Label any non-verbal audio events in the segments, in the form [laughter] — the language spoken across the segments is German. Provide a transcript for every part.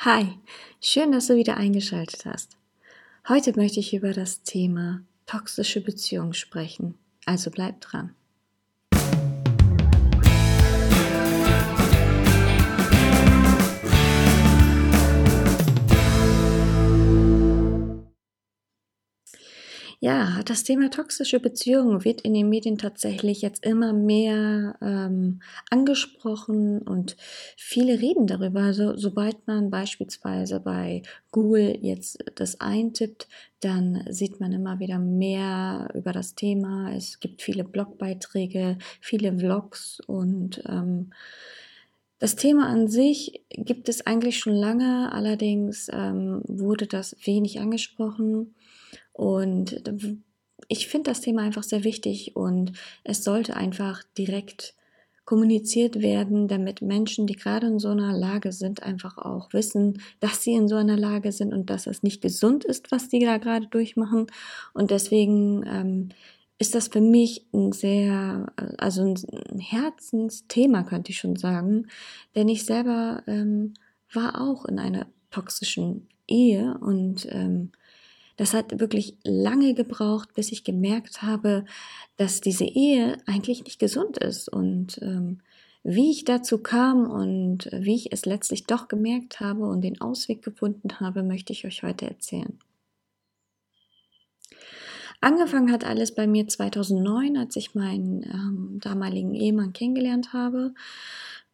Hi, schön, dass du wieder eingeschaltet hast. Heute möchte ich über das Thema toxische Beziehungen sprechen, also bleib dran. Ja, das Thema toxische Beziehungen wird in den Medien tatsächlich jetzt immer mehr ähm, angesprochen und viele reden darüber. Also, sobald man beispielsweise bei Google jetzt das eintippt, dann sieht man immer wieder mehr über das Thema. Es gibt viele Blogbeiträge, viele Vlogs und ähm, das Thema an sich gibt es eigentlich schon lange, allerdings ähm, wurde das wenig angesprochen. Und ich finde das Thema einfach sehr wichtig und es sollte einfach direkt kommuniziert werden, damit Menschen, die gerade in so einer Lage sind, einfach auch wissen, dass sie in so einer Lage sind und dass es nicht gesund ist, was die da gerade durchmachen. Und deswegen ähm, ist das für mich ein sehr, also ein Herzensthema, könnte ich schon sagen, denn ich selber ähm, war auch in einer toxischen Ehe und ähm, das hat wirklich lange gebraucht, bis ich gemerkt habe, dass diese Ehe eigentlich nicht gesund ist. Und ähm, wie ich dazu kam und wie ich es letztlich doch gemerkt habe und den Ausweg gefunden habe, möchte ich euch heute erzählen. Angefangen hat alles bei mir 2009, als ich meinen ähm, damaligen Ehemann kennengelernt habe.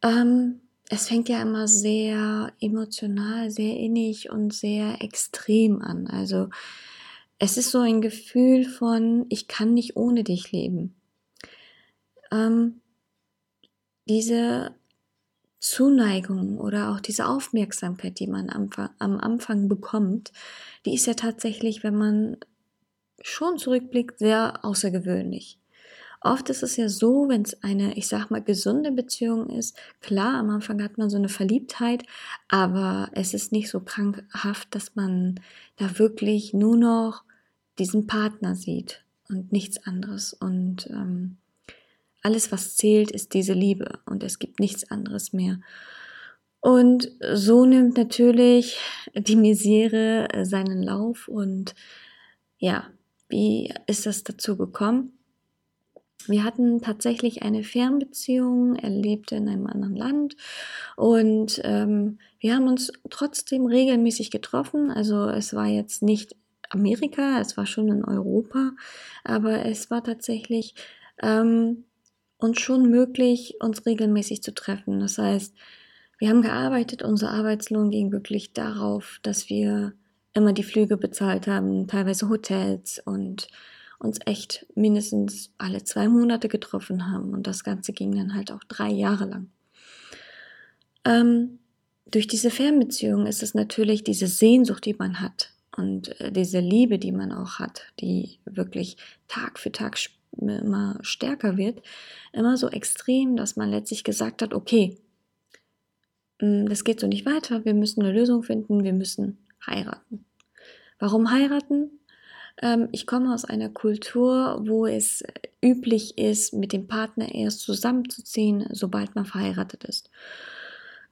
Ähm, es fängt ja immer sehr emotional, sehr innig und sehr extrem an. Also es ist so ein Gefühl von, ich kann nicht ohne dich leben. Ähm, diese Zuneigung oder auch diese Aufmerksamkeit, die man am, am Anfang bekommt, die ist ja tatsächlich, wenn man schon zurückblickt, sehr außergewöhnlich. Oft ist es ja so, wenn es eine, ich sag mal, gesunde Beziehung ist, klar, am Anfang hat man so eine Verliebtheit, aber es ist nicht so krankhaft, dass man da wirklich nur noch diesen Partner sieht und nichts anderes. Und ähm, alles, was zählt, ist diese Liebe und es gibt nichts anderes mehr. Und so nimmt natürlich die Misere seinen Lauf und ja, wie ist das dazu gekommen? Wir hatten tatsächlich eine Fernbeziehung, er lebte in einem anderen Land und ähm, wir haben uns trotzdem regelmäßig getroffen. Also es war jetzt nicht Amerika, es war schon in Europa, aber es war tatsächlich ähm, uns schon möglich, uns regelmäßig zu treffen. Das heißt, wir haben gearbeitet, unser Arbeitslohn ging wirklich darauf, dass wir immer die Flüge bezahlt haben, teilweise Hotels und uns echt mindestens alle zwei Monate getroffen haben. Und das Ganze ging dann halt auch drei Jahre lang. Ähm, durch diese Fernbeziehung ist es natürlich diese Sehnsucht, die man hat und äh, diese Liebe, die man auch hat, die wirklich Tag für Tag immer stärker wird, immer so extrem, dass man letztlich gesagt hat, okay, hm, das geht so nicht weiter, wir müssen eine Lösung finden, wir müssen heiraten. Warum heiraten? Ähm, ich komme aus einer Kultur, wo es üblich ist, mit dem Partner erst zusammenzuziehen, sobald man verheiratet ist.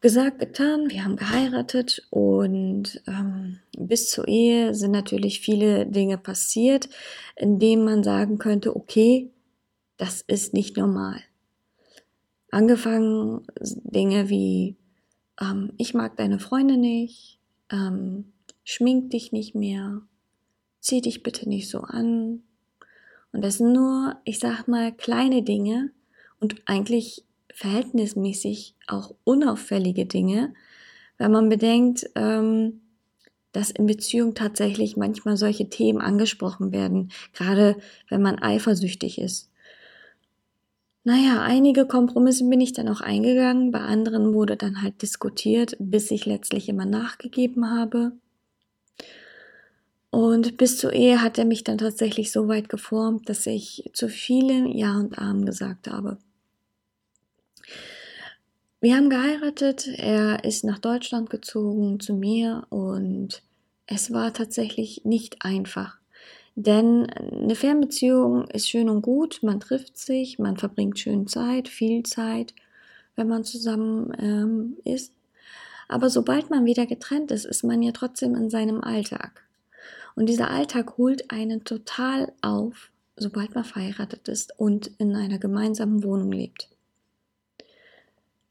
Gesagt, getan, wir haben geheiratet und ähm, bis zur Ehe sind natürlich viele Dinge passiert, in denen man sagen könnte, okay, das ist nicht normal. Angefangen Dinge wie, ähm, ich mag deine Freunde nicht, ähm, schmink dich nicht mehr, zieh dich bitte nicht so an. Und das sind nur, ich sag mal, kleine Dinge und eigentlich verhältnismäßig auch unauffällige Dinge, wenn man bedenkt, ähm, dass in Beziehung tatsächlich manchmal solche Themen angesprochen werden, gerade wenn man eifersüchtig ist. Naja, einige Kompromisse bin ich dann auch eingegangen, bei anderen wurde dann halt diskutiert, bis ich letztlich immer nachgegeben habe. Und bis zur Ehe hat er mich dann tatsächlich so weit geformt, dass ich zu vielen Ja und Amen gesagt habe. Wir haben geheiratet, er ist nach Deutschland gezogen zu mir und es war tatsächlich nicht einfach. Denn eine Fernbeziehung ist schön und gut, man trifft sich, man verbringt schön Zeit, viel Zeit, wenn man zusammen ähm, ist. Aber sobald man wieder getrennt ist, ist man ja trotzdem in seinem Alltag. Und dieser Alltag holt einen total auf, sobald man verheiratet ist und in einer gemeinsamen Wohnung lebt.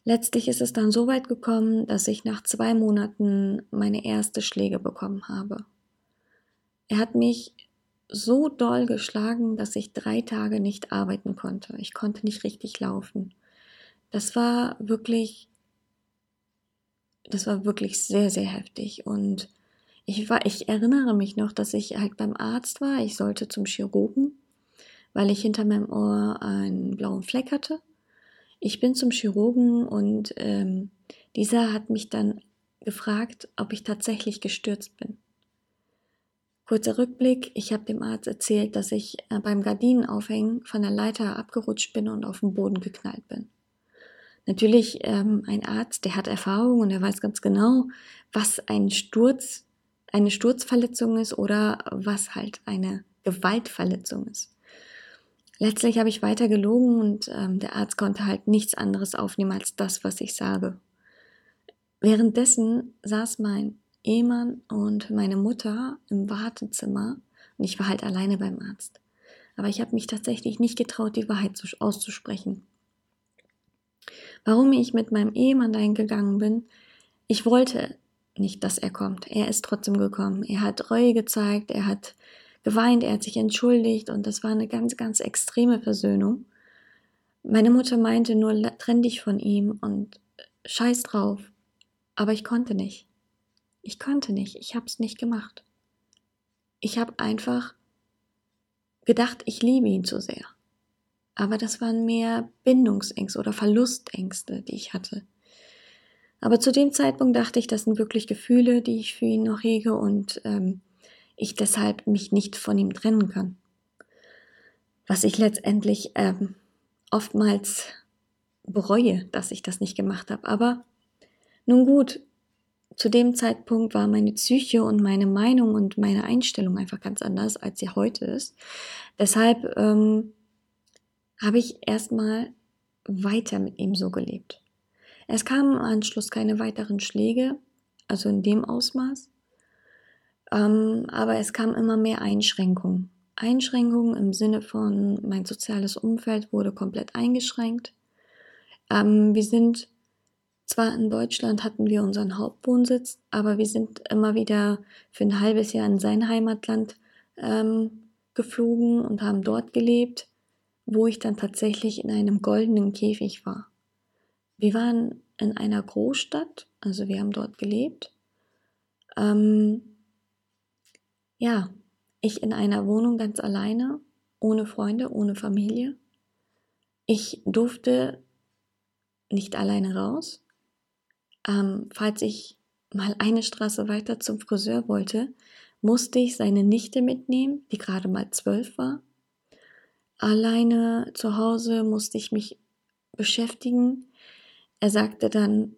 Letztlich ist es dann so weit gekommen, dass ich nach zwei Monaten meine erste Schläge bekommen habe. Er hat mich so doll geschlagen, dass ich drei Tage nicht arbeiten konnte. Ich konnte nicht richtig laufen. Das war wirklich, das war wirklich sehr, sehr heftig. Und ich war, ich erinnere mich noch, dass ich halt beim Arzt war. Ich sollte zum Chirurgen, weil ich hinter meinem Ohr einen blauen Fleck hatte. Ich bin zum Chirurgen und ähm, dieser hat mich dann gefragt, ob ich tatsächlich gestürzt bin. Kurzer Rückblick, ich habe dem Arzt erzählt, dass ich äh, beim Gardinenaufhängen von der Leiter abgerutscht bin und auf den Boden geknallt bin. Natürlich ähm, ein Arzt, der hat Erfahrung und er weiß ganz genau, was ein Sturz, eine Sturzverletzung ist oder was halt eine Gewaltverletzung ist. Letztlich habe ich weiter gelogen und ähm, der Arzt konnte halt nichts anderes aufnehmen als das, was ich sage. Währenddessen saß mein Ehemann und meine Mutter im Wartezimmer und ich war halt alleine beim Arzt. Aber ich habe mich tatsächlich nicht getraut, die Wahrheit auszusprechen. Warum ich mit meinem Ehemann dahin gegangen bin, ich wollte nicht, dass er kommt. Er ist trotzdem gekommen. Er hat Reue gezeigt, er hat geweint, er hat sich entschuldigt und das war eine ganz, ganz extreme Versöhnung. Meine Mutter meinte nur, trenn dich von ihm und scheiß drauf. Aber ich konnte nicht. Ich konnte nicht, ich habe es nicht gemacht. Ich habe einfach gedacht, ich liebe ihn zu sehr. Aber das waren mehr Bindungsängste oder Verlustängste, die ich hatte. Aber zu dem Zeitpunkt dachte ich, das sind wirklich Gefühle, die ich für ihn noch hege und ähm, ich deshalb mich nicht von ihm trennen kann. Was ich letztendlich ähm, oftmals bereue, dass ich das nicht gemacht habe. Aber nun gut, zu dem Zeitpunkt war meine Psyche und meine Meinung und meine Einstellung einfach ganz anders, als sie heute ist. Deshalb ähm, habe ich erstmal weiter mit ihm so gelebt. Es kamen im Anschluss keine weiteren Schläge, also in dem Ausmaß, ähm, aber es kamen immer mehr Einschränkungen. Einschränkungen im Sinne von, mein soziales Umfeld wurde komplett eingeschränkt. Ähm, wir sind zwar in Deutschland hatten wir unseren Hauptwohnsitz, aber wir sind immer wieder für ein halbes Jahr in sein Heimatland ähm, geflogen und haben dort gelebt, wo ich dann tatsächlich in einem goldenen Käfig war. Wir waren in einer Großstadt, also wir haben dort gelebt. Ähm, ja, ich in einer Wohnung ganz alleine, ohne Freunde, ohne Familie. Ich durfte nicht alleine raus. Ähm, falls ich mal eine Straße weiter zum Friseur wollte, musste ich seine Nichte mitnehmen, die gerade mal zwölf war. Alleine zu Hause musste ich mich beschäftigen. Er sagte dann,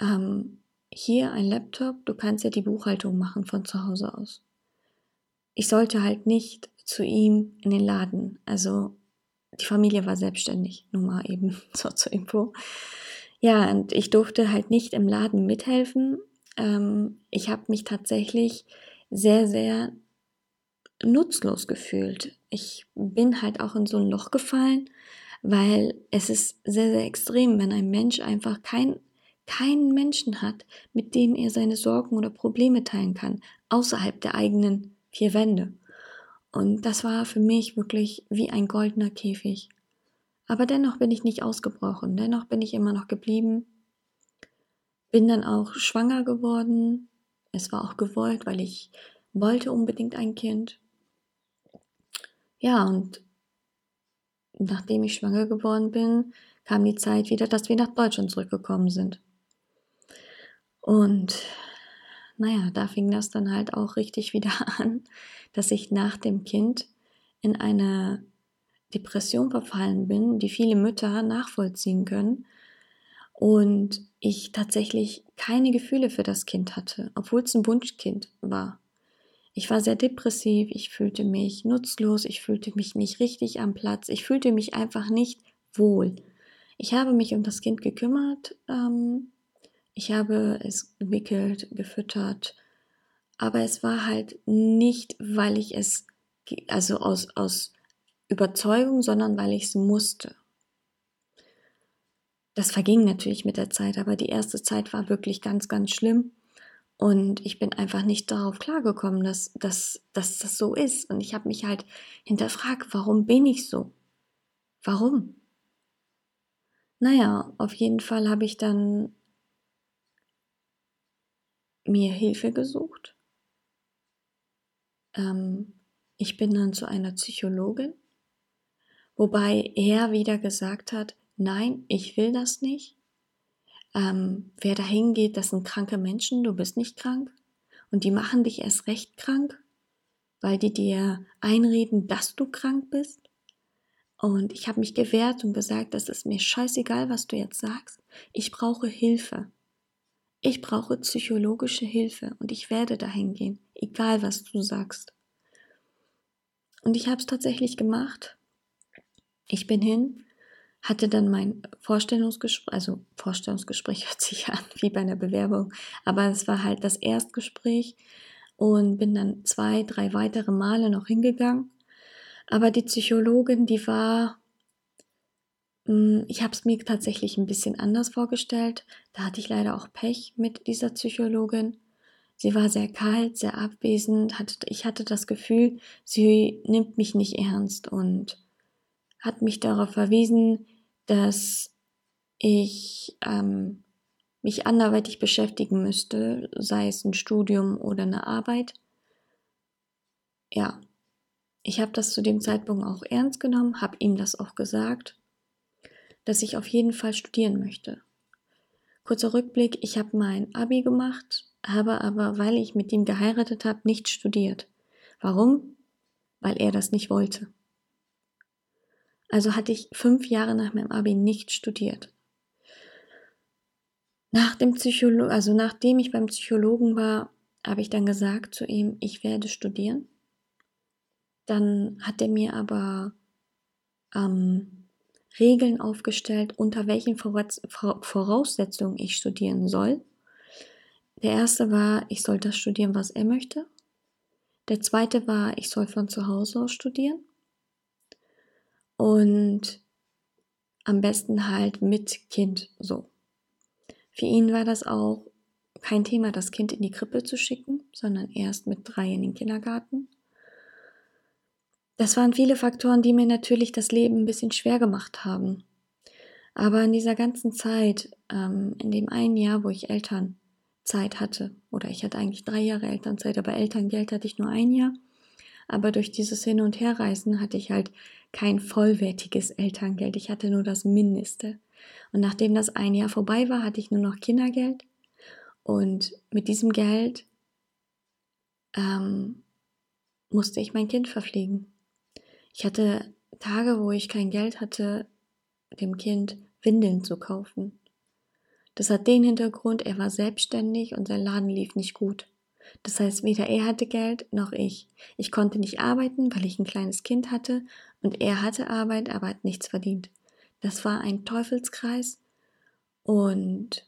ähm, hier ein Laptop, du kannst ja die Buchhaltung machen von zu Hause aus. Ich sollte halt nicht zu ihm in den Laden. Also die Familie war selbstständig, nur mal eben [laughs] so zur Info. Ja, und ich durfte halt nicht im Laden mithelfen. Ähm, ich habe mich tatsächlich sehr, sehr nutzlos gefühlt. Ich bin halt auch in so ein Loch gefallen, weil es ist sehr, sehr extrem, wenn ein Mensch einfach kein, keinen Menschen hat, mit dem er seine Sorgen oder Probleme teilen kann, außerhalb der eigenen vier Wände. Und das war für mich wirklich wie ein goldener Käfig. Aber dennoch bin ich nicht ausgebrochen, dennoch bin ich immer noch geblieben. Bin dann auch schwanger geworden. Es war auch gewollt, weil ich wollte unbedingt ein Kind. Ja, und nachdem ich schwanger geworden bin, kam die Zeit wieder, dass wir nach Deutschland zurückgekommen sind. Und naja, da fing das dann halt auch richtig wieder [laughs] an, dass ich nach dem Kind in eine Depression verfallen bin, die viele Mütter nachvollziehen können. Und ich tatsächlich keine Gefühle für das Kind hatte, obwohl es ein Wunschkind war. Ich war sehr depressiv, ich fühlte mich nutzlos, ich fühlte mich nicht richtig am Platz, ich fühlte mich einfach nicht wohl. Ich habe mich um das Kind gekümmert, ähm, Ich habe es gewickelt, gefüttert, aber es war halt nicht, weil ich es, also aus, aus Überzeugung, sondern weil ich es musste. Das verging natürlich mit der Zeit, aber die erste Zeit war wirklich ganz, ganz schlimm. Und ich bin einfach nicht darauf klargekommen, dass, dass, dass das so ist. Und ich habe mich halt hinterfragt, warum bin ich so? Warum? Naja, auf jeden Fall habe ich dann mir Hilfe gesucht. Ähm, ich bin dann zu einer Psychologin, wobei er wieder gesagt hat, nein, ich will das nicht. Ähm, wer dahin geht, das sind kranke Menschen, du bist nicht krank. Und die machen dich erst recht krank, weil die dir einreden, dass du krank bist. Und ich habe mich gewehrt und gesagt, das ist mir scheißegal, was du jetzt sagst. Ich brauche Hilfe. Ich brauche psychologische Hilfe und ich werde dahin gehen, egal was du sagst. Und ich habe es tatsächlich gemacht. Ich bin hin, hatte dann mein Vorstellungsgespräch, also Vorstellungsgespräch [laughs] hört sich an wie bei einer Bewerbung, aber es war halt das Erstgespräch und bin dann zwei, drei weitere Male noch hingegangen. Aber die Psychologin, die war hm, ich habe es mir tatsächlich ein bisschen anders vorgestellt. Da hatte ich leider auch Pech mit dieser Psychologin. Sie war sehr kalt, sehr abwesend. ich hatte das Gefühl, sie nimmt mich nicht ernst und hat mich darauf verwiesen, dass ich ähm, mich anderweitig beschäftigen müsste, sei es ein Studium oder eine Arbeit. Ja, ich habe das zu dem Zeitpunkt auch ernst genommen, habe ihm das auch gesagt dass ich auf jeden Fall studieren möchte. Kurzer Rückblick, ich habe mein ABI gemacht, habe aber, weil ich mit ihm geheiratet habe, nicht studiert. Warum? Weil er das nicht wollte. Also hatte ich fünf Jahre nach meinem ABI nicht studiert. Nach dem Psycholo also nachdem ich beim Psychologen war, habe ich dann gesagt zu ihm, ich werde studieren. Dann hat er mir aber ähm, Regeln aufgestellt, unter welchen Voraussetzungen ich studieren soll. Der erste war, ich soll das studieren, was er möchte. Der zweite war, ich soll von zu Hause aus studieren. Und am besten halt mit Kind so. Für ihn war das auch kein Thema, das Kind in die Krippe zu schicken, sondern erst mit drei in den Kindergarten. Das waren viele Faktoren, die mir natürlich das Leben ein bisschen schwer gemacht haben. Aber in dieser ganzen Zeit, ähm, in dem einen Jahr, wo ich Elternzeit hatte, oder ich hatte eigentlich drei Jahre Elternzeit, aber Elterngeld hatte ich nur ein Jahr. Aber durch dieses Hin- und Herreisen hatte ich halt kein vollwertiges Elterngeld. Ich hatte nur das Mindeste. Und nachdem das ein Jahr vorbei war, hatte ich nur noch Kindergeld. Und mit diesem Geld ähm, musste ich mein Kind verpflegen. Ich hatte Tage, wo ich kein Geld hatte, dem Kind Windeln zu kaufen. Das hat den Hintergrund, er war selbstständig und sein Laden lief nicht gut. Das heißt, weder er hatte Geld noch ich. Ich konnte nicht arbeiten, weil ich ein kleines Kind hatte und er hatte Arbeit, aber hat nichts verdient. Das war ein Teufelskreis und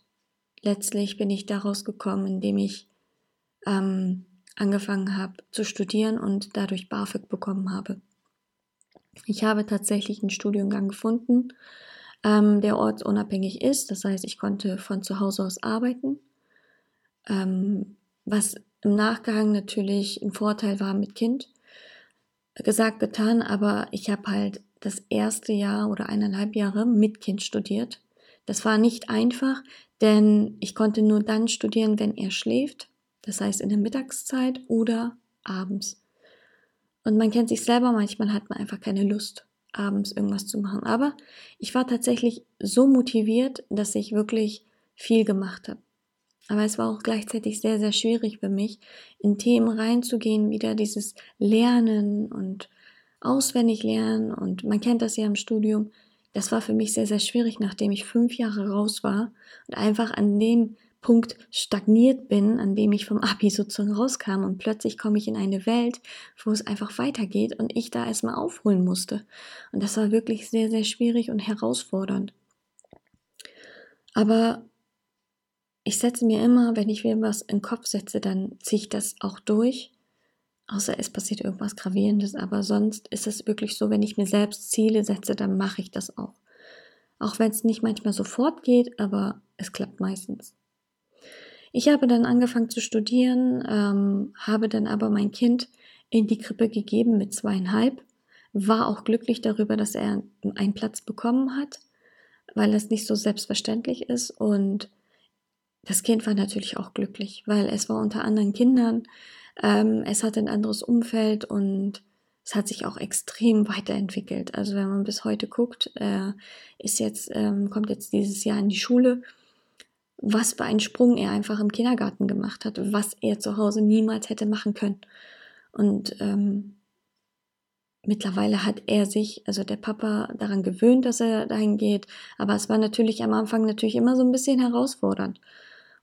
letztlich bin ich daraus gekommen, indem ich ähm, angefangen habe zu studieren und dadurch BAföG bekommen habe. Ich habe tatsächlich einen Studiengang gefunden, ähm, der ortsunabhängig ist. Das heißt, ich konnte von zu Hause aus arbeiten, ähm, was im Nachgang natürlich ein Vorteil war mit Kind. Gesagt, getan, aber ich habe halt das erste Jahr oder eineinhalb Jahre mit Kind studiert. Das war nicht einfach, denn ich konnte nur dann studieren, wenn er schläft, das heißt in der Mittagszeit oder abends. Und man kennt sich selber, manchmal hat man einfach keine Lust, abends irgendwas zu machen. Aber ich war tatsächlich so motiviert, dass ich wirklich viel gemacht habe. Aber es war auch gleichzeitig sehr, sehr schwierig für mich, in Themen reinzugehen, wieder dieses Lernen und auswendig lernen. Und man kennt das ja im Studium. Das war für mich sehr, sehr schwierig, nachdem ich fünf Jahre raus war und einfach an dem Punkt stagniert bin, an dem ich vom Abi sozusagen rauskam und plötzlich komme ich in eine Welt, wo es einfach weitergeht und ich da erstmal aufholen musste. Und das war wirklich sehr, sehr schwierig und herausfordernd. Aber ich setze mir immer, wenn ich mir was in den Kopf setze, dann ziehe ich das auch durch. Außer es passiert irgendwas Gravierendes, aber sonst ist es wirklich so, wenn ich mir selbst Ziele setze, dann mache ich das auch. Auch wenn es nicht manchmal sofort geht, aber es klappt meistens. Ich habe dann angefangen zu studieren, ähm, habe dann aber mein Kind in die Krippe gegeben mit zweieinhalb, war auch glücklich darüber, dass er einen Platz bekommen hat, weil das nicht so selbstverständlich ist und das Kind war natürlich auch glücklich, weil es war unter anderen Kindern, ähm, es hatte ein anderes Umfeld und es hat sich auch extrem weiterentwickelt. Also wenn man bis heute guckt, äh, ist jetzt, ähm, kommt jetzt dieses Jahr in die Schule, was für einen Sprung er einfach im Kindergarten gemacht hat, was er zu Hause niemals hätte machen können. Und ähm, mittlerweile hat er sich, also der Papa, daran gewöhnt, dass er dahin geht. Aber es war natürlich am Anfang natürlich immer so ein bisschen herausfordernd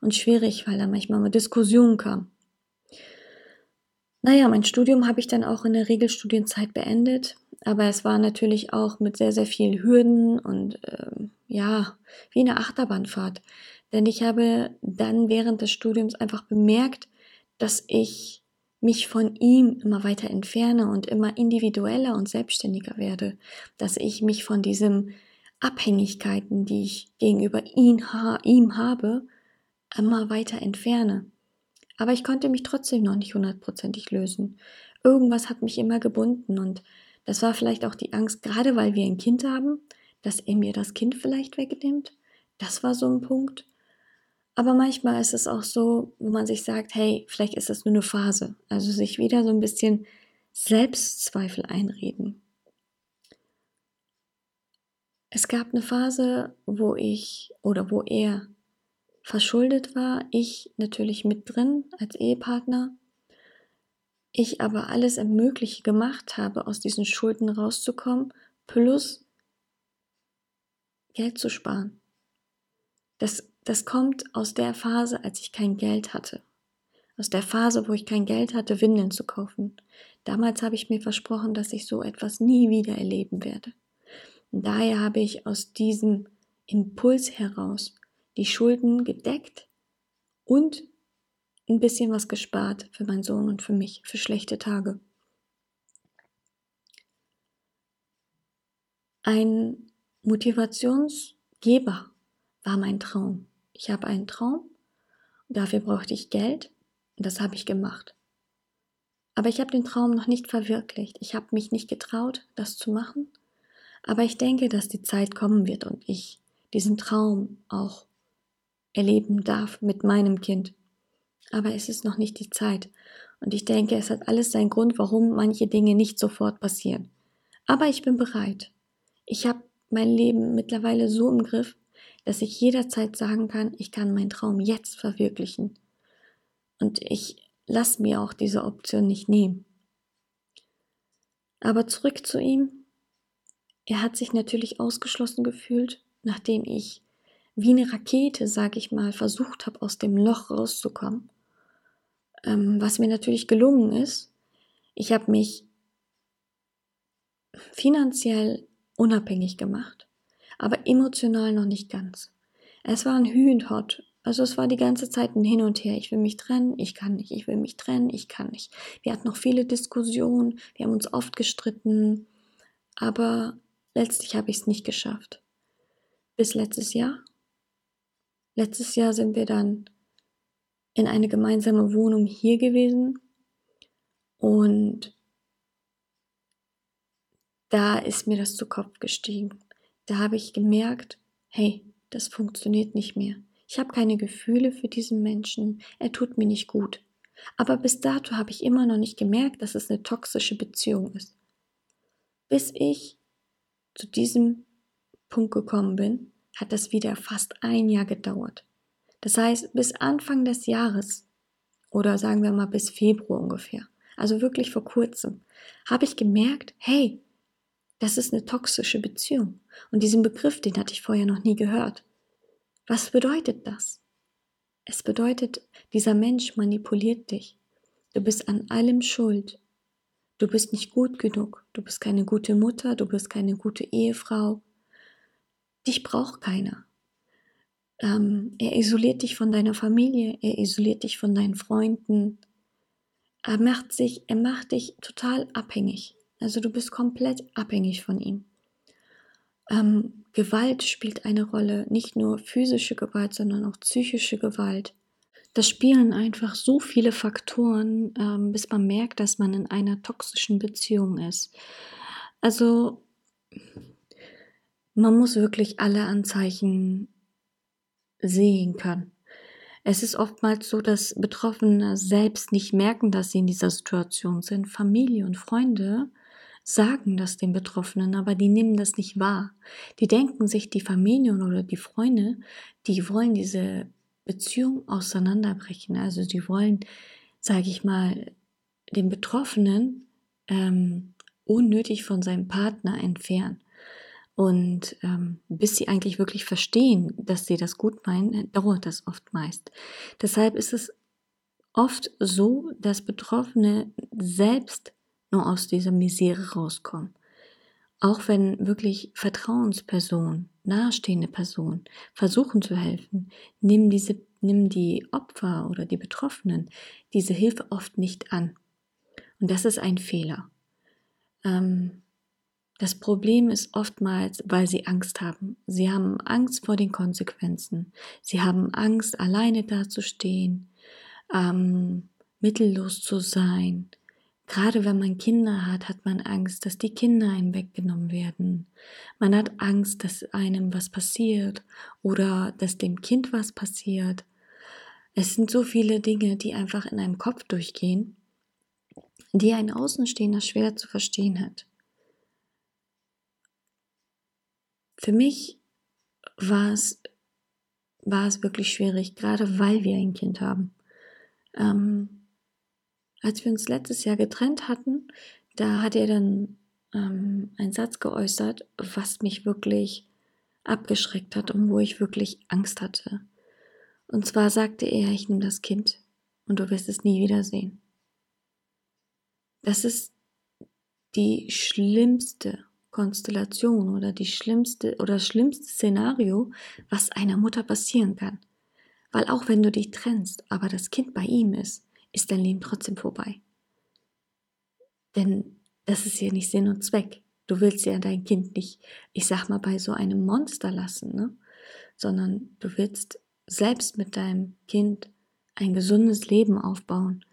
und schwierig, weil da manchmal mal Diskussionen kam. Naja, mein Studium habe ich dann auch in der Regelstudienzeit beendet, aber es war natürlich auch mit sehr, sehr vielen Hürden und ähm, ja, wie eine Achterbahnfahrt. Denn ich habe dann während des Studiums einfach bemerkt, dass ich mich von ihm immer weiter entferne und immer individueller und selbstständiger werde, dass ich mich von diesen Abhängigkeiten, die ich gegenüber ihn, ihm habe, immer weiter entferne. Aber ich konnte mich trotzdem noch nicht hundertprozentig lösen. Irgendwas hat mich immer gebunden und das war vielleicht auch die Angst, gerade weil wir ein Kind haben, dass er mir das Kind vielleicht wegnimmt. Das war so ein Punkt. Aber manchmal ist es auch so, wo man sich sagt, hey, vielleicht ist das nur eine Phase. Also sich wieder so ein bisschen Selbstzweifel einreden. Es gab eine Phase, wo ich oder wo er verschuldet war, ich natürlich mit drin als Ehepartner, ich aber alles Mögliche gemacht habe, aus diesen Schulden rauszukommen, plus Geld zu sparen. Das, das kommt aus der Phase, als ich kein Geld hatte. Aus der Phase, wo ich kein Geld hatte, Windeln zu kaufen. Damals habe ich mir versprochen, dass ich so etwas nie wieder erleben werde. Und daher habe ich aus diesem Impuls heraus die Schulden gedeckt und ein bisschen was gespart für meinen Sohn und für mich, für schlechte Tage. Ein Motivationsgeber war mein Traum. Ich habe einen Traum dafür brauchte ich Geld und das habe ich gemacht. Aber ich habe den Traum noch nicht verwirklicht. Ich habe mich nicht getraut, das zu machen. Aber ich denke, dass die Zeit kommen wird und ich diesen Traum auch erleben darf mit meinem Kind. Aber es ist noch nicht die Zeit. Und ich denke, es hat alles seinen Grund, warum manche Dinge nicht sofort passieren. Aber ich bin bereit. Ich habe mein Leben mittlerweile so im Griff, dass ich jederzeit sagen kann, ich kann meinen Traum jetzt verwirklichen. Und ich lasse mir auch diese Option nicht nehmen. Aber zurück zu ihm. Er hat sich natürlich ausgeschlossen gefühlt, nachdem ich wie eine Rakete, sag ich mal, versucht habe, aus dem Loch rauszukommen. Ähm, was mir natürlich gelungen ist. Ich habe mich finanziell unabhängig gemacht, aber emotional noch nicht ganz. Es war ein Hü und Hot. Also es war die ganze Zeit ein Hin und Her. Ich will mich trennen, ich kann nicht. Ich will mich trennen, ich kann nicht. Wir hatten noch viele Diskussionen, wir haben uns oft gestritten, aber letztlich habe ich es nicht geschafft. Bis letztes Jahr Letztes Jahr sind wir dann in eine gemeinsame Wohnung hier gewesen und da ist mir das zu Kopf gestiegen. Da habe ich gemerkt, hey, das funktioniert nicht mehr. Ich habe keine Gefühle für diesen Menschen, er tut mir nicht gut. Aber bis dato habe ich immer noch nicht gemerkt, dass es eine toxische Beziehung ist. Bis ich zu diesem Punkt gekommen bin, hat das wieder fast ein Jahr gedauert. Das heißt, bis Anfang des Jahres oder sagen wir mal bis Februar ungefähr, also wirklich vor kurzem, habe ich gemerkt, hey, das ist eine toxische Beziehung. Und diesen Begriff, den hatte ich vorher noch nie gehört. Was bedeutet das? Es bedeutet, dieser Mensch manipuliert dich. Du bist an allem schuld. Du bist nicht gut genug. Du bist keine gute Mutter. Du bist keine gute Ehefrau. Dich braucht keiner. ähm, er isoliert dich von deiner Familie, er isoliert dich von deinen Freunden. Er macht sich, er macht dich total abhängig. Also du bist komplett abhängig von ihm. Ähm, Gewalt spielt eine Rolle, nicht nur physische Gewalt, sondern auch psychische Gewalt. Das spielen einfach so viele Faktoren, ähm, bis man merkt, dass man in einer toxischen Beziehung ist. Also man muss wirklich alle Anzeichen sehen können. Es ist oftmals so, dass Betroffene selbst nicht merken, dass sie in dieser Situation sind. Familie und Freunde sagen das den Betroffenen, aber die nehmen das nicht wahr. Die denken sich, die Familien oder die Freunde, die wollen diese Beziehung auseinanderbrechen. Also die wollen, sage ich mal, den Betroffenen ähm, unnötig von seinem Partner entfernen. Und ähm, bis sie eigentlich wirklich verstehen, dass sie das gut meinen, dauert das oft meist. Deshalb ist es oft so, dass Betroffene selbst nur aus dieser Misere rauskommen. Auch wenn wirklich Vertrauenspersonen, nahestehende Personen versuchen zu helfen, nehmen, diese, nehmen die Opfer oder die Betroffenen diese Hilfe oft nicht an. Und das ist ein Fehler. Ähm, das Problem ist oftmals, weil sie Angst haben. Sie haben Angst vor den Konsequenzen. Sie haben Angst, alleine dazustehen, ähm, mittellos zu sein, Gerade wenn man Kinder hat, hat man Angst, dass die Kinder einem weggenommen werden. Man hat Angst, dass einem was passiert oder dass dem Kind was passiert. Es sind so viele Dinge, die einfach in einem Kopf durchgehen, die ein Außenstehender schwer zu verstehen hat. Für mich war es, war es wirklich schwierig, gerade weil wir ein Kind haben. Ähm, als wir uns letztes Jahr getrennt hatten, da hat er dann ähm, einen Satz geäußert, was mich wirklich abgeschreckt hat und wo ich wirklich Angst hatte. Und zwar sagte er, ich nehme das Kind und du wirst es nie wiedersehen. Das ist die schlimmste Konstellation oder die schlimmste oder das schlimmste Szenario, was einer Mutter passieren kann. Weil auch wenn du dich trennst, aber das Kind bei ihm ist, ist dein Leben trotzdem vorbei. Denn das ist ja nicht Sinn und Zweck. Du willst ja dein Kind nicht, ich sag mal, bei so einem Monster lassen, ne? sondern du willst selbst mit deinem Kind ein gesundes Leben aufbauen.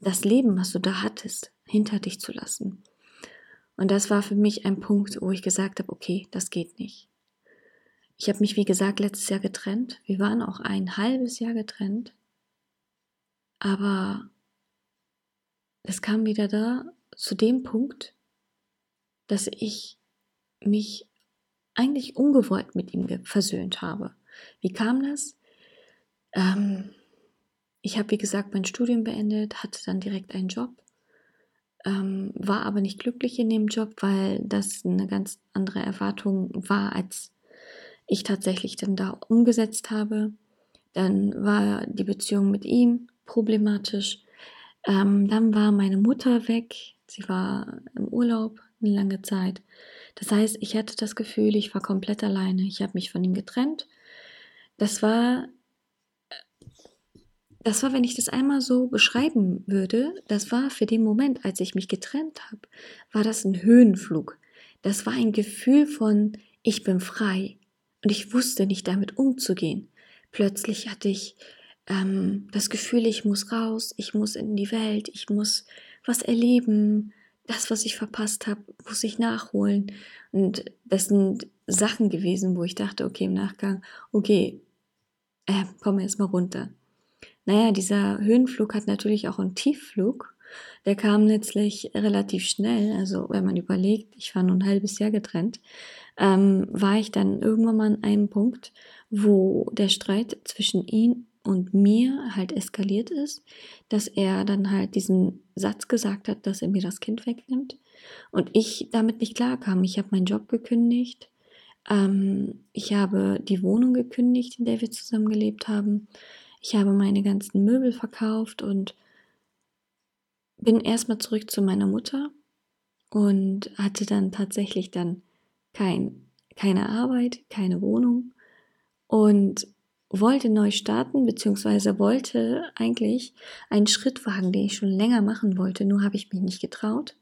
Das Leben, was du da hattest, hinter dich zu lassen. Und das war für mich ein Punkt, wo ich gesagt habe, okay, das geht nicht. Ich habe mich, wie gesagt, letztes Jahr getrennt. Wir waren auch ein halbes Jahr getrennt. Aber es kam wieder da zu dem Punkt, dass ich mich eigentlich ungewollt mit ihm versöhnt habe. Wie kam das? Ähm, ich habe, wie gesagt, mein Studium beendet, hatte dann direkt einen Job, ähm, war aber nicht glücklich in dem Job, weil das eine ganz andere Erwartung war, als ich tatsächlich dann da umgesetzt habe. Dann war die Beziehung mit ihm problematisch. Ähm, dann war meine Mutter weg. Sie war im Urlaub eine lange Zeit. Das heißt, ich hatte das Gefühl, ich war komplett alleine. Ich habe mich von ihm getrennt. Das war, das war, wenn ich das einmal so beschreiben würde, das war für den Moment, als ich mich getrennt habe, war das ein Höhenflug. Das war ein Gefühl von, ich bin frei. Und ich wusste nicht damit umzugehen. Plötzlich hatte ich ähm, das Gefühl, ich muss raus, ich muss in die Welt, ich muss was erleben, das, was ich verpasst habe, muss ich nachholen. Und das sind Sachen gewesen, wo ich dachte, okay, im Nachgang, okay, äh, komm jetzt mal runter. Naja, dieser Höhenflug hat natürlich auch einen Tiefflug. Der kam letztlich relativ schnell. Also wenn man überlegt, ich war nur ein halbes Jahr getrennt, ähm, war ich dann irgendwann mal an einem Punkt, wo der Streit zwischen ihm und mir halt eskaliert ist, dass er dann halt diesen Satz gesagt hat, dass er mir das Kind wegnimmt und ich damit nicht klarkam. Ich habe meinen Job gekündigt, ähm, ich habe die Wohnung gekündigt, in der wir zusammen gelebt haben, ich habe meine ganzen Möbel verkauft und bin erstmal zurück zu meiner Mutter und hatte dann tatsächlich dann kein, keine Arbeit, keine Wohnung und wollte neu starten, beziehungsweise wollte eigentlich einen Schritt wagen, den ich schon länger machen wollte, nur habe ich mich nicht getraut.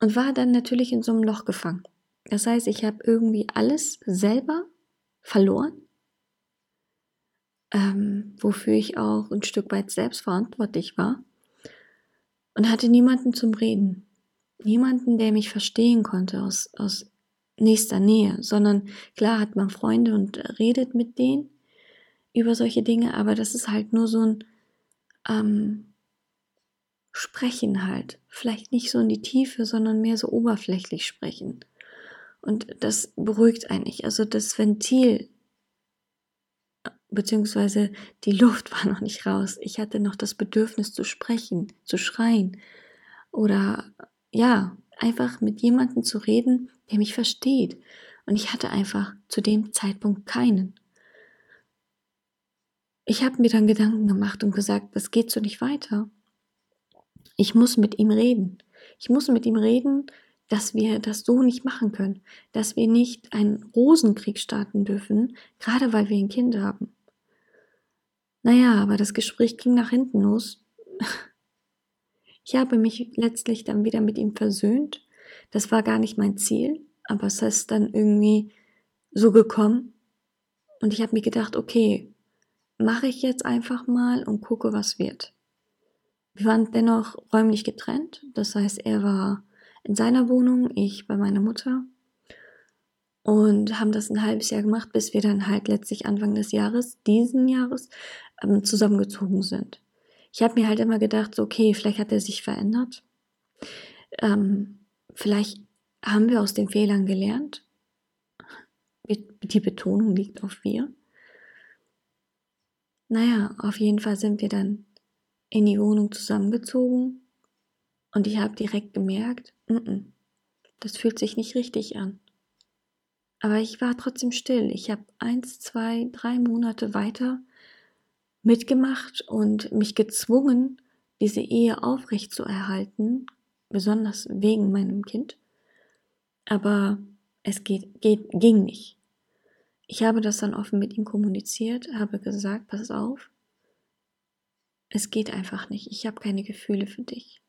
Und war dann natürlich in so einem Loch gefangen. Das heißt, ich habe irgendwie alles selber verloren, ähm, wofür ich auch ein Stück weit selbst verantwortlich war und hatte niemanden zum Reden. Niemanden, der mich verstehen konnte aus, aus nächster Nähe, sondern klar hat man Freunde und redet mit denen über solche Dinge, aber das ist halt nur so ein ähm, Sprechen halt. Vielleicht nicht so in die Tiefe, sondern mehr so oberflächlich sprechen. Und das beruhigt eigentlich. Also das Ventil, beziehungsweise die Luft [laughs] war noch nicht raus. Ich hatte noch das Bedürfnis zu sprechen, zu schreien oder ja, einfach mit jemandem zu reden, der mich versteht. Und ich hatte einfach zu dem Zeitpunkt keinen. Ich habe mir dann Gedanken gemacht und gesagt, das geht so nicht weiter. Ich muss mit ihm reden. Ich muss mit ihm reden, dass wir das so nicht machen können, dass wir nicht einen Rosenkrieg starten dürfen, gerade weil wir ein Kind haben. Naja, aber das Gespräch ging nach hinten los. Ich habe mich letztlich dann wieder mit ihm versöhnt das war gar nicht mein Ziel, aber es ist dann irgendwie so gekommen. Und ich habe mir gedacht, okay, mache ich jetzt einfach mal und gucke, was wird. Wir waren dennoch räumlich getrennt. Das heißt, er war in seiner Wohnung, ich bei meiner Mutter. Und haben das ein halbes Jahr gemacht, bis wir dann halt letztlich Anfang des Jahres, diesen Jahres, ähm, zusammengezogen sind. Ich habe mir halt immer gedacht, so, okay, vielleicht hat er sich verändert. Ähm, Vielleicht haben wir aus den Fehlern gelernt. Die Betonung liegt auf wir. Naja, auf jeden Fall sind wir dann in die Wohnung zusammengezogen und ich habe direkt gemerkt, n -n, das fühlt sich nicht richtig an. Aber ich war trotzdem still. Ich habe eins, zwei, drei Monate weiter mitgemacht und mich gezwungen, diese Ehe aufrecht zu erhalten, besonders wegen meinem Kind. Aber es geht, geht, ging nicht. Ich habe das dann offen mit ihm kommuniziert, habe gesagt, pass auf, es geht einfach nicht. Ich habe keine Gefühle für dich.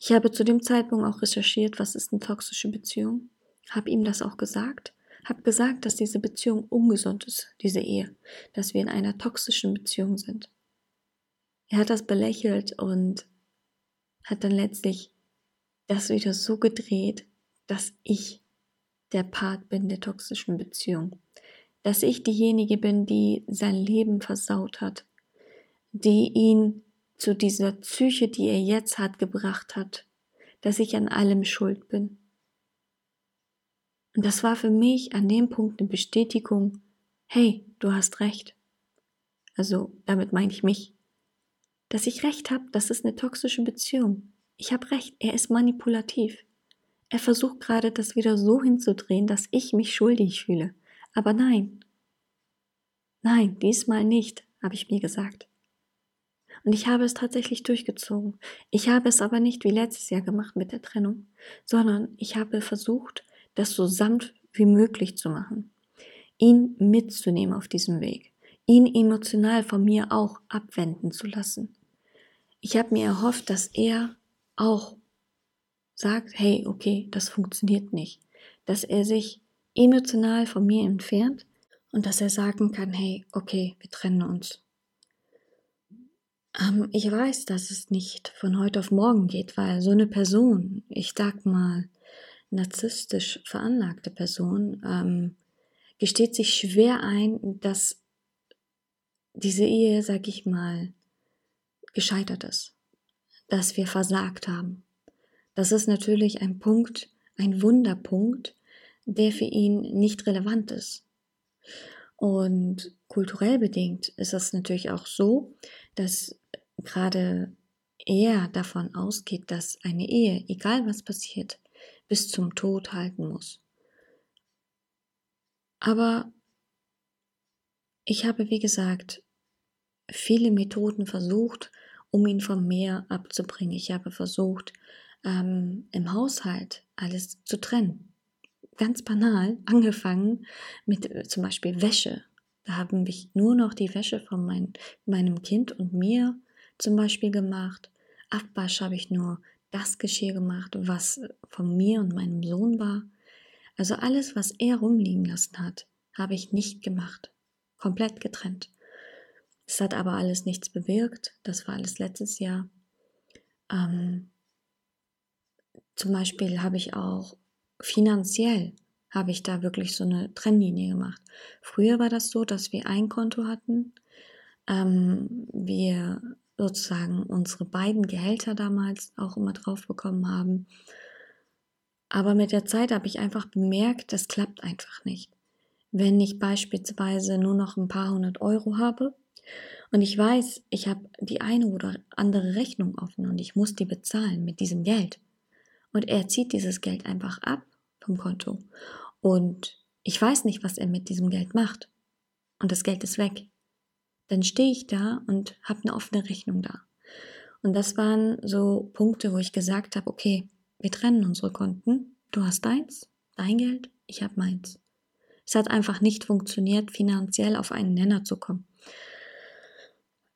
Ich habe zu dem Zeitpunkt auch recherchiert, was ist eine toxische Beziehung, habe ihm das auch gesagt, habe gesagt, dass diese Beziehung ungesund ist, diese Ehe, dass wir in einer toxischen Beziehung sind. Er hat das belächelt und hat dann letztlich das wieder so gedreht, dass ich der Part bin der toxischen Beziehung. Dass ich diejenige bin, die sein Leben versaut hat, die ihn zu dieser Psyche, die er jetzt hat, gebracht hat, dass ich an allem schuld bin. Und das war für mich an dem Punkt eine Bestätigung, hey, du hast recht. Also damit meine ich mich, dass ich recht habe, das ist eine toxische Beziehung. Ich habe recht, er ist manipulativ. Er versucht gerade, das wieder so hinzudrehen, dass ich mich schuldig fühle. Aber nein. Nein, diesmal nicht, habe ich mir gesagt. Und ich habe es tatsächlich durchgezogen. Ich habe es aber nicht wie letztes Jahr gemacht mit der Trennung, sondern ich habe versucht, das so sanft wie möglich zu machen. Ihn mitzunehmen auf diesem Weg. Ihn emotional von mir auch abwenden zu lassen. Ich habe mir erhofft, dass er auch sagt, hey, okay, das funktioniert nicht. Dass er sich emotional von mir entfernt und dass er sagen kann, hey, okay, wir trennen uns. Ähm, ich weiß, dass es nicht von heute auf morgen geht, weil so eine Person, ich sag mal, narzisstisch veranlagte Person, ähm, gesteht sich schwer ein, dass diese Ehe, sag ich mal, gescheitert ist dass wir versagt haben. Das ist natürlich ein Punkt, ein Wunderpunkt, der für ihn nicht relevant ist. Und kulturell bedingt ist es natürlich auch so, dass gerade er davon ausgeht, dass eine Ehe, egal was passiert, bis zum Tod halten muss. Aber ich habe, wie gesagt, viele Methoden versucht, um ihn vom Meer abzubringen. Ich habe versucht, ähm, im Haushalt alles zu trennen. Ganz banal, [laughs] angefangen mit äh, zum Beispiel Wäsche. Da haben ich nur noch die Wäsche von mein, meinem Kind und mir zum Beispiel gemacht. Abwasch habe ich nur das Geschirr gemacht, was von mir und meinem Sohn war. Also alles, was er rumliegen lassen hat, habe ich nicht gemacht. Komplett getrennt. Es hat aber alles nichts bewirkt. Das war alles letztes Jahr. Ähm, zum Beispiel habe ich auch finanziell habe ich da wirklich so eine Trennlinie gemacht. Früher war das so, dass wir ein Konto hatten. Ähm, wir sozusagen unsere beiden Gehälter damals auch immer drauf bekommen haben. Aber mit der Zeit habe ich einfach bemerkt, das klappt einfach nicht. Wenn ich beispielsweise nur noch ein paar hundert Euro habe und ich weiß, ich habe die eine oder andere Rechnung offen und ich muss die bezahlen mit diesem Geld. Und er zieht dieses Geld einfach ab vom Konto. Und ich weiß nicht, was er mit diesem Geld macht. Und das Geld ist weg. Dann stehe ich da und habe eine offene Rechnung da. Und das waren so Punkte, wo ich gesagt habe, okay, wir trennen unsere Konten. Du hast deins, dein Geld, ich habe meins. Es hat einfach nicht funktioniert, finanziell auf einen Nenner zu kommen.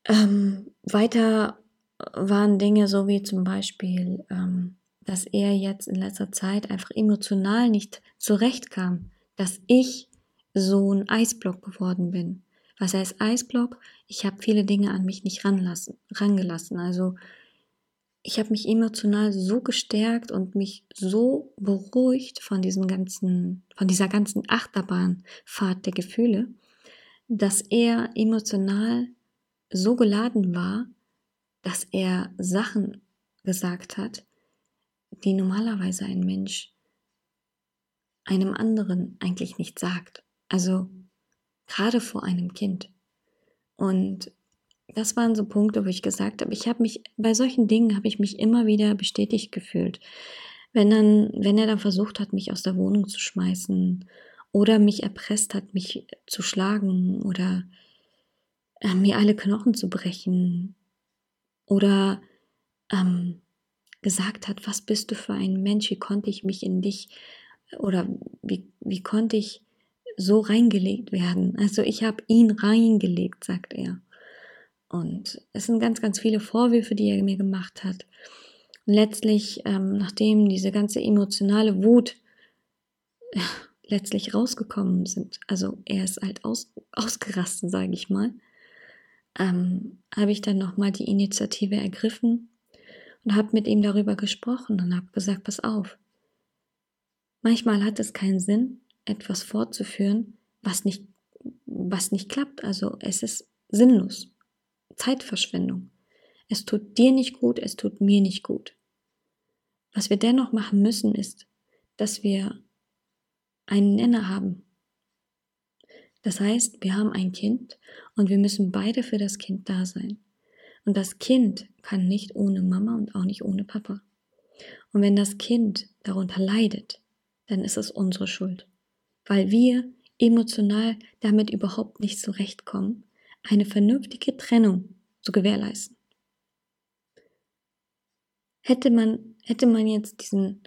Ähm, weiter waren Dinge so wie zum Beispiel, ähm, dass er jetzt in letzter Zeit einfach emotional nicht zurechtkam, dass ich so ein Eisblock geworden bin. Was heißt Eisblock? Ich habe viele Dinge an mich nicht ranlassen, rangelassen. Also ich habe mich emotional so gestärkt und mich so beruhigt von diesem ganzen, von dieser ganzen Achterbahnfahrt der Gefühle, dass er emotional so geladen war, dass er Sachen gesagt hat, die normalerweise ein Mensch einem anderen eigentlich nicht sagt. Also gerade vor einem Kind. Und das waren so Punkte, wo ich gesagt habe, ich habe mich bei solchen Dingen habe ich mich immer wieder bestätigt gefühlt. Wenn dann, wenn er dann versucht hat, mich aus der Wohnung zu schmeißen oder mich erpresst hat, mich zu schlagen oder äh, mir alle Knochen zu brechen oder ähm, gesagt hat, was bist du für ein Mensch, wie konnte ich mich in dich oder wie, wie konnte ich so reingelegt werden. Also ich habe ihn reingelegt, sagt er. Und es sind ganz, ganz viele Vorwürfe, die er mir gemacht hat. Und letztlich, ähm, nachdem diese ganze emotionale Wut äh, [laughs] letztlich rausgekommen sind, also er ist halt aus, ausgerastet, sage ich mal, ähm, habe ich dann nochmal die Initiative ergriffen und habe mit ihm darüber gesprochen und habe gesagt, pass auf. Manchmal hat es keinen Sinn, etwas fortzuführen, was nicht, was nicht klappt. Also es ist sinnlos. Zeitverschwendung. Es tut dir nicht gut, es tut mir nicht gut. Was wir dennoch machen müssen, ist, dass wir einen Nenner haben. Das heißt, wir haben ein Kind und wir müssen beide für das Kind da sein. Und das Kind kann nicht ohne Mama und auch nicht ohne Papa. Und wenn das Kind darunter leidet, dann ist es unsere Schuld weil wir emotional damit überhaupt nicht zurechtkommen, eine vernünftige Trennung zu gewährleisten. Hätte man, hätte man jetzt diesen,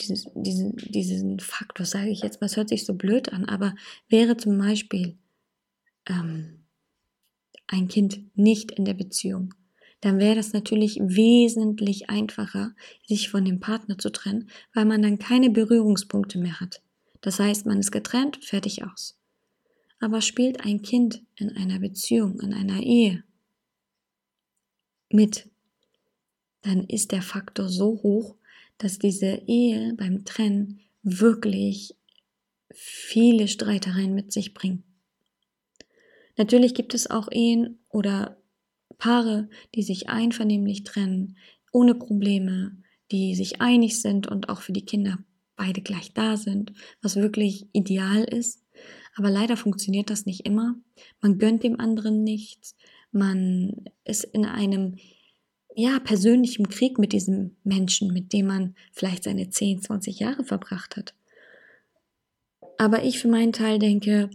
diesen, diesen, diesen Faktor, sage ich jetzt es hört sich so blöd an, aber wäre zum Beispiel ähm, ein Kind nicht in der Beziehung, dann wäre es natürlich wesentlich einfacher, sich von dem Partner zu trennen, weil man dann keine Berührungspunkte mehr hat. Das heißt, man ist getrennt, fertig aus. Aber spielt ein Kind in einer Beziehung, in einer Ehe mit, dann ist der Faktor so hoch, dass diese Ehe beim Trennen wirklich viele Streitereien mit sich bringt. Natürlich gibt es auch Ehen oder Paare, die sich einvernehmlich trennen, ohne Probleme, die sich einig sind und auch für die Kinder beide gleich da sind, was wirklich ideal ist. Aber leider funktioniert das nicht immer. Man gönnt dem anderen nichts. Man ist in einem ja, persönlichen Krieg mit diesem Menschen, mit dem man vielleicht seine 10, 20 Jahre verbracht hat. Aber ich für meinen Teil denke,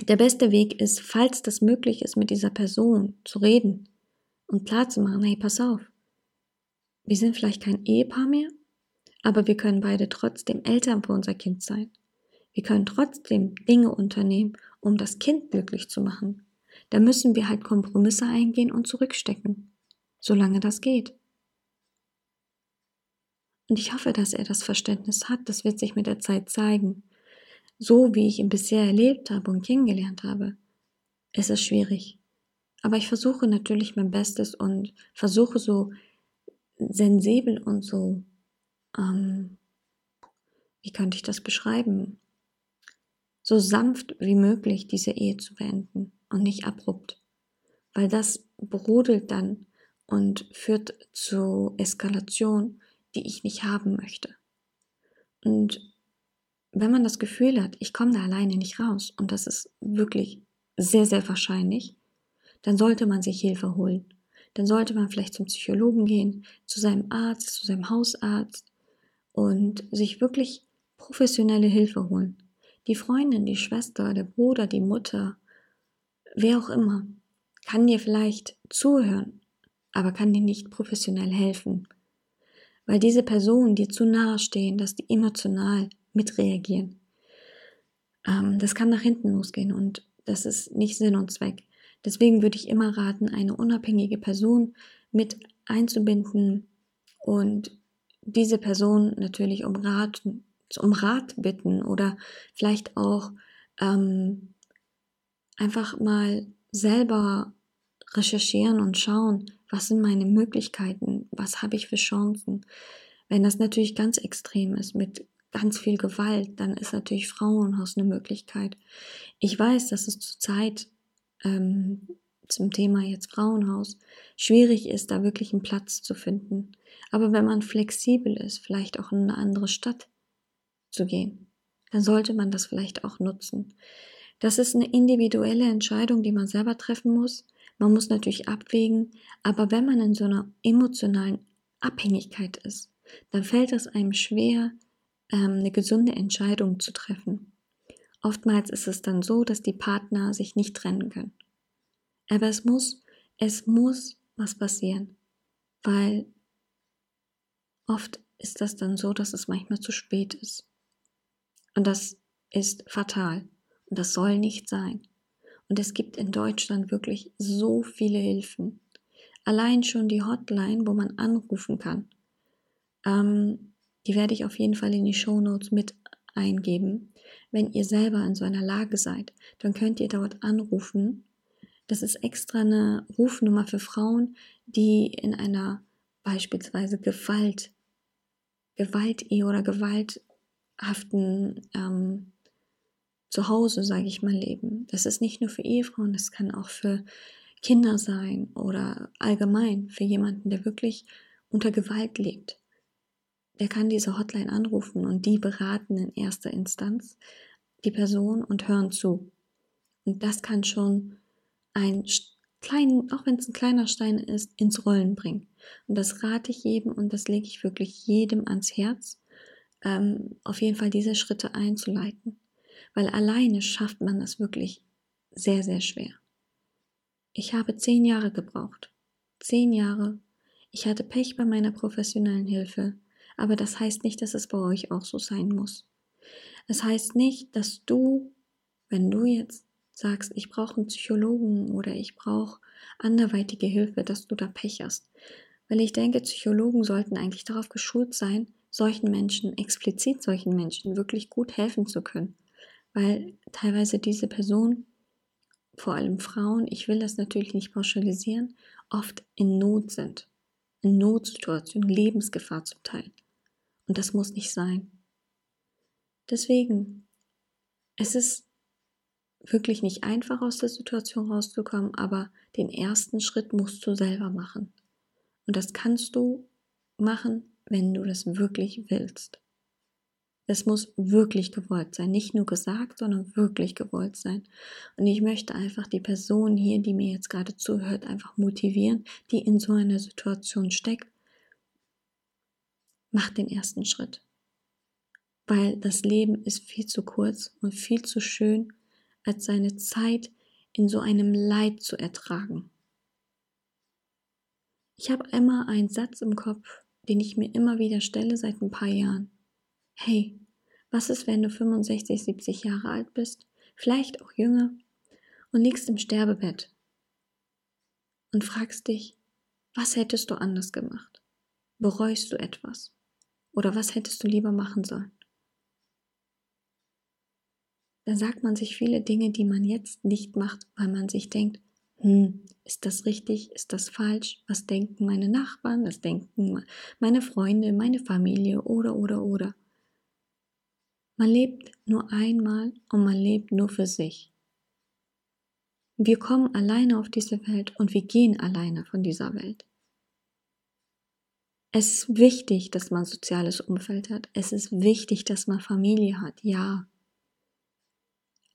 der beste Weg ist, falls das möglich ist, mit dieser Person zu reden und klar zu machen, hey, pass auf, wir sind vielleicht kein Ehepaar mehr, aber wir können beide trotzdem Eltern für unser Kind sein. Wir können trotzdem Dinge unternehmen, um das Kind glücklich zu machen, da müssen wir halt Kompromisse eingehen und zurückstecken, solange das geht. Und ich hoffe, dass er das Verständnis hat. Das wird sich mit der Zeit zeigen. So wie ich ihn bisher erlebt habe und kennengelernt habe, ist es schwierig. Aber ich versuche natürlich mein Bestes und versuche so sensibel und so, ähm, wie könnte ich das beschreiben, so sanft wie möglich diese Ehe zu beenden und nicht abrupt. Weil das brodelt dann und führt zu Eskalation, die ich nicht haben möchte. Und wenn man das Gefühl hat, ich komme da alleine nicht raus, und das ist wirklich sehr, sehr wahrscheinlich, dann sollte man sich Hilfe holen. Dann sollte man vielleicht zum Psychologen gehen, zu seinem Arzt, zu seinem Hausarzt und sich wirklich professionelle Hilfe holen. Die Freundin, die Schwester, der Bruder, die Mutter, wer auch immer, kann dir vielleicht zuhören, aber kann dir nicht professionell helfen. Weil diese Personen dir zu nahe stehen, dass die emotional mitreagieren. Ähm, das kann nach hinten losgehen und das ist nicht Sinn und Zweck. Deswegen würde ich immer raten, eine unabhängige Person mit einzubinden und diese Person natürlich um Rat, um Rat bitten oder vielleicht auch ähm, einfach mal selber recherchieren und schauen, was sind meine Möglichkeiten, was habe ich für Chancen. Wenn das natürlich ganz extrem ist mit ganz viel Gewalt, dann ist natürlich Frauenhaus eine Möglichkeit. Ich weiß, dass es zurzeit ähm, zum Thema jetzt Frauenhaus schwierig ist, da wirklich einen Platz zu finden. Aber wenn man flexibel ist, vielleicht auch in eine andere Stadt zu gehen, dann sollte man das vielleicht auch nutzen. Das ist eine individuelle Entscheidung, die man selber treffen muss. Man muss natürlich abwägen, aber wenn man in so einer emotionalen Abhängigkeit ist, dann fällt es einem schwer, ähm, eine gesunde Entscheidung zu treffen. Oftmals ist es dann so, dass die Partner sich nicht trennen können. Aber es muss, es muss was passieren, weil oft ist das dann so, dass es manchmal zu spät ist. Und das ist fatal. Und das soll nicht sein. Und es gibt in Deutschland wirklich so viele Hilfen. Allein schon die Hotline, wo man anrufen kann. Ähm, die werde ich auf jeden Fall in die Show Notes mit eingeben. Wenn ihr selber in so einer Lage seid, dann könnt ihr dort anrufen das ist extra eine Rufnummer für Frauen, die in einer beispielsweise Gewalt, Gewalt-Ehe oder gewalthaften ähm, Zuhause, sage ich mal, leben. Das ist nicht nur für Ehefrauen, das kann auch für Kinder sein oder allgemein für jemanden, der wirklich unter Gewalt lebt. Der kann diese Hotline anrufen und die beraten in erster Instanz die Person und hören zu. Und das kann schon einen kleinen, auch wenn es ein kleiner Stein ist, ins Rollen bringen. Und das rate ich jedem und das lege ich wirklich jedem ans Herz, ähm, auf jeden Fall diese Schritte einzuleiten. Weil alleine schafft man das wirklich sehr, sehr schwer. Ich habe zehn Jahre gebraucht. Zehn Jahre. Ich hatte Pech bei meiner professionellen Hilfe, aber das heißt nicht, dass es bei euch auch so sein muss. Es heißt nicht, dass du, wenn du jetzt sagst, ich brauche einen Psychologen oder ich brauche anderweitige Hilfe, dass du da Pech hast. Weil ich denke, Psychologen sollten eigentlich darauf geschult sein, solchen Menschen, explizit solchen Menschen, wirklich gut helfen zu können. Weil teilweise diese Personen, vor allem Frauen, ich will das natürlich nicht pauschalisieren, oft in Not sind. In Notsituationen, Lebensgefahr zum Teil. Und das muss nicht sein. Deswegen, es ist wirklich nicht einfach aus der Situation rauszukommen, aber den ersten Schritt musst du selber machen. Und das kannst du machen, wenn du das wirklich willst. Es muss wirklich gewollt sein, nicht nur gesagt, sondern wirklich gewollt sein. Und ich möchte einfach die Person hier, die mir jetzt gerade zuhört, einfach motivieren, die in so einer Situation steckt. Mach den ersten Schritt. Weil das Leben ist viel zu kurz und viel zu schön, als seine Zeit in so einem Leid zu ertragen. Ich habe immer einen Satz im Kopf, den ich mir immer wieder stelle seit ein paar Jahren. Hey, was ist, wenn du 65, 70 Jahre alt bist? vielleicht auch jünger, und liegst im Sterbebett und fragst dich, was hättest du anders gemacht? Bereust du etwas? Oder was hättest du lieber machen sollen? Dann sagt man sich viele Dinge, die man jetzt nicht macht, weil man sich denkt, hm, ist das richtig, ist das falsch, was denken meine Nachbarn, was denken meine Freunde, meine Familie oder oder oder. Man lebt nur einmal und man lebt nur für sich. Wir kommen alleine auf diese Welt und wir gehen alleine von dieser Welt. Es ist wichtig, dass man soziales Umfeld hat. Es ist wichtig, dass man Familie hat. Ja.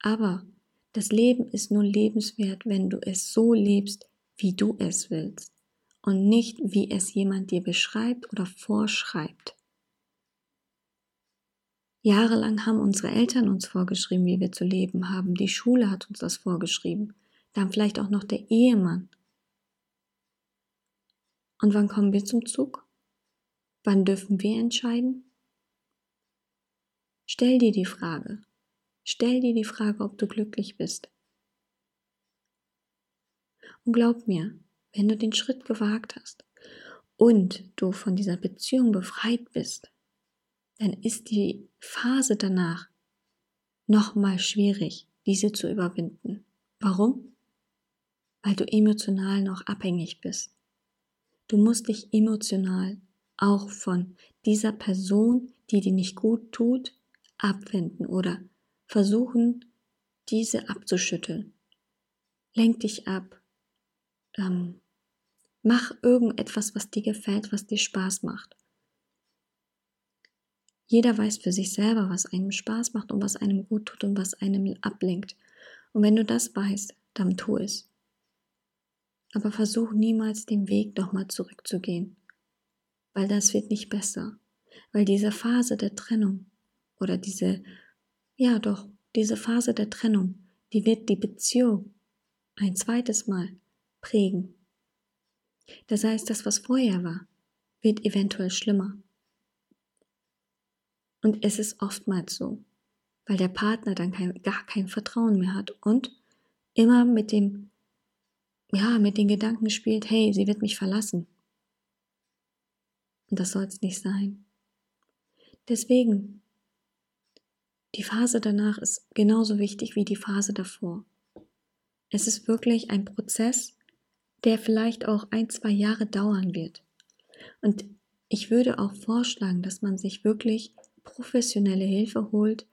Aber das Leben ist nur lebenswert, wenn du es so lebst, wie du es willst und nicht, wie es jemand dir beschreibt oder vorschreibt. Jahrelang haben unsere Eltern uns vorgeschrieben, wie wir zu leben haben. Die Schule hat uns das vorgeschrieben. Dann vielleicht auch noch der Ehemann. Und wann kommen wir zum Zug? Wann dürfen wir entscheiden? Stell dir die Frage, Stell dir die Frage, ob du glücklich bist. Und glaub mir, wenn du den Schritt gewagt hast und du von dieser Beziehung befreit bist, dann ist die Phase danach nochmal schwierig, diese zu überwinden. Warum? Weil du emotional noch abhängig bist. Du musst dich emotional auch von dieser Person, die dir nicht gut tut, abwenden oder versuchen, diese abzuschütteln. Lenk dich ab. Ähm, mach irgendetwas, was dir gefällt, was dir Spaß macht. Jeder weiß für sich selber, was einem Spaß macht und was einem gut tut und was einem ablenkt. Und wenn du das weißt, dann tu es. Aber versuch niemals den Weg nochmal zurückzugehen, weil das wird nicht besser. Weil diese Phase der Trennung oder diese ja, doch, diese Phase der Trennung, die wird die Beziehung ein zweites Mal prägen. Das heißt, das, was vorher war, wird eventuell schlimmer. Und es ist oftmals so, weil der Partner dann kein, gar kein Vertrauen mehr hat und immer mit dem, ja, mit den Gedanken spielt, hey, sie wird mich verlassen. Und das soll es nicht sein. Deswegen die Phase danach ist genauso wichtig wie die Phase davor. Es ist wirklich ein Prozess, der vielleicht auch ein, zwei Jahre dauern wird. Und ich würde auch vorschlagen, dass man sich wirklich professionelle Hilfe holt,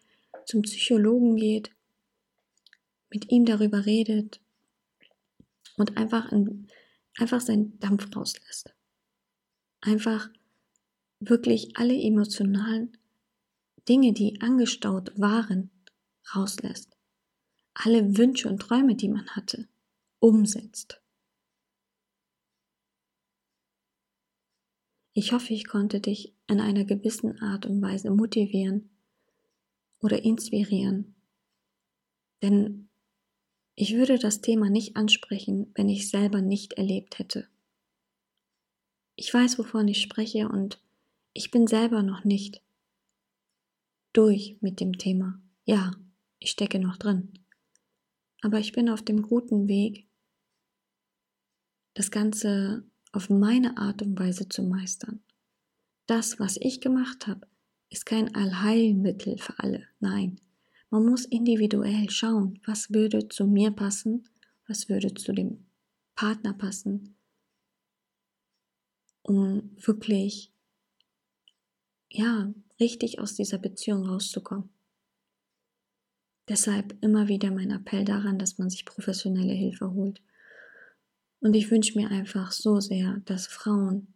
zum Psychologen geht, mit ihm darüber redet und einfach, in, einfach seinen Dampf rauslässt. Einfach wirklich alle emotionalen Dinge, die angestaut waren, rauslässt. Alle Wünsche und Träume, die man hatte, umsetzt. Ich hoffe, ich konnte dich in einer gewissen Art und Weise motivieren oder inspirieren. Denn ich würde das Thema nicht ansprechen, wenn ich selber nicht erlebt hätte. Ich weiß, wovon ich spreche und ich bin selber noch nicht durch mit dem Thema. Ja, ich stecke noch drin. Aber ich bin auf dem guten Weg, das Ganze auf meine Art und Weise zu meistern. Das, was ich gemacht habe, ist kein Allheilmittel für alle. Nein, man muss individuell schauen, was würde zu mir passen, was würde zu dem Partner passen, um wirklich, ja, richtig aus dieser Beziehung rauszukommen. Deshalb immer wieder mein Appell daran, dass man sich professionelle Hilfe holt. Und ich wünsche mir einfach so sehr, dass Frauen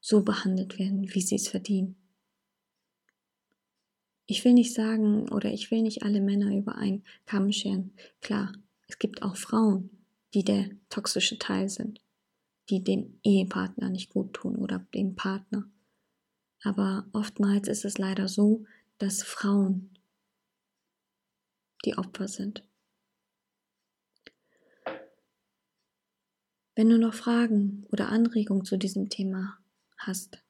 so behandelt werden, wie sie es verdienen. Ich will nicht sagen oder ich will nicht alle Männer über einen Kamm scheren. Klar, es gibt auch Frauen, die der toxische Teil sind, die dem Ehepartner nicht gut tun oder dem Partner. Aber oftmals ist es leider so, dass Frauen die Opfer sind. Wenn du noch Fragen oder Anregungen zu diesem Thema hast,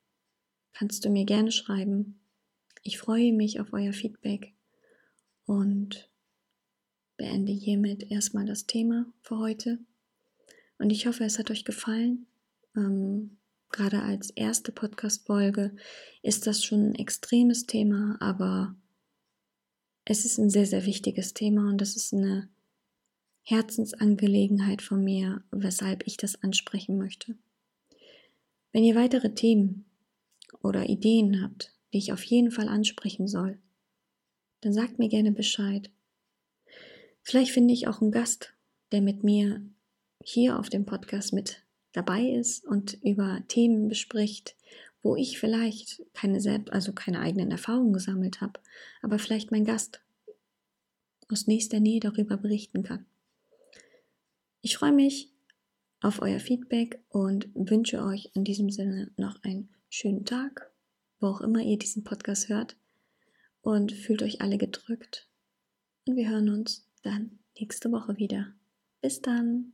kannst du mir gerne schreiben. Ich freue mich auf euer Feedback und beende hiermit erstmal das Thema für heute. Und ich hoffe, es hat euch gefallen. Ähm, gerade als erste Podcast-Folge ist das schon ein extremes Thema, aber es ist ein sehr, sehr wichtiges Thema und das ist eine Herzensangelegenheit von mir, weshalb ich das ansprechen möchte. Wenn ihr weitere Themen oder Ideen habt, die ich auf jeden Fall ansprechen soll, dann sagt mir gerne Bescheid. Vielleicht finde ich auch einen Gast, der mit mir hier auf dem Podcast mit dabei ist und über Themen bespricht, wo ich vielleicht keine selbst, also keine eigenen Erfahrungen gesammelt habe, aber vielleicht mein Gast aus nächster Nähe darüber berichten kann. Ich freue mich auf euer Feedback und wünsche euch in diesem Sinne noch einen schönen Tag, wo auch immer ihr diesen Podcast hört und fühlt euch alle gedrückt. Und wir hören uns dann nächste Woche wieder. Bis dann.